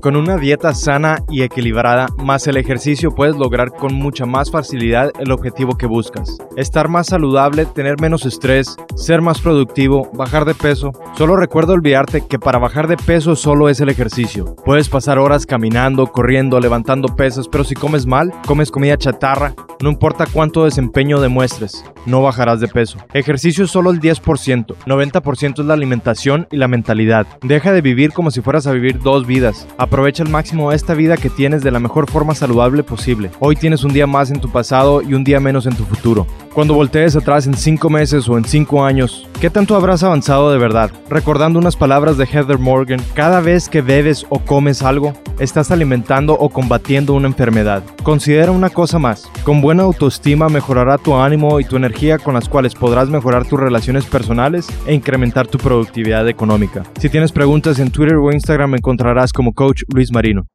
Con una dieta sana y equilibrada más el ejercicio puedes lograr con mucha más facilidad el objetivo que buscas. Estar más saludable, tener menos estrés, ser más productivo, bajar de peso. Solo recuerda olvidarte que para bajar de peso solo es el ejercicio. Puedes pasar horas caminando, corriendo, levantando pesas, pero si comes mal, comes comida chatarra, no importa cuánto desempeño demuestres, no bajarás de peso. Ejercicio es solo el 10%, 90% es la alimentación y la mentalidad. Deja de vivir como si fueras a vivir dos vidas. Aprovecha al máximo esta vida que tienes de la mejor forma saludable posible. Hoy tienes un día más en tu pasado y un día menos en tu futuro. Cuando voltees atrás en 5 meses o en 5 años, ¿qué tanto habrás avanzado de verdad? Recordando unas palabras de Heather Morgan, cada vez que bebes o comes algo, estás alimentando o combatiendo una enfermedad. Considera una cosa más, con buena autoestima mejorará tu ánimo y tu energía con las cuales podrás mejorar tus relaciones personales e incrementar tu productividad económica. Si tienes preguntas en Twitter o Instagram me encontrarás como Coach Luis Marino.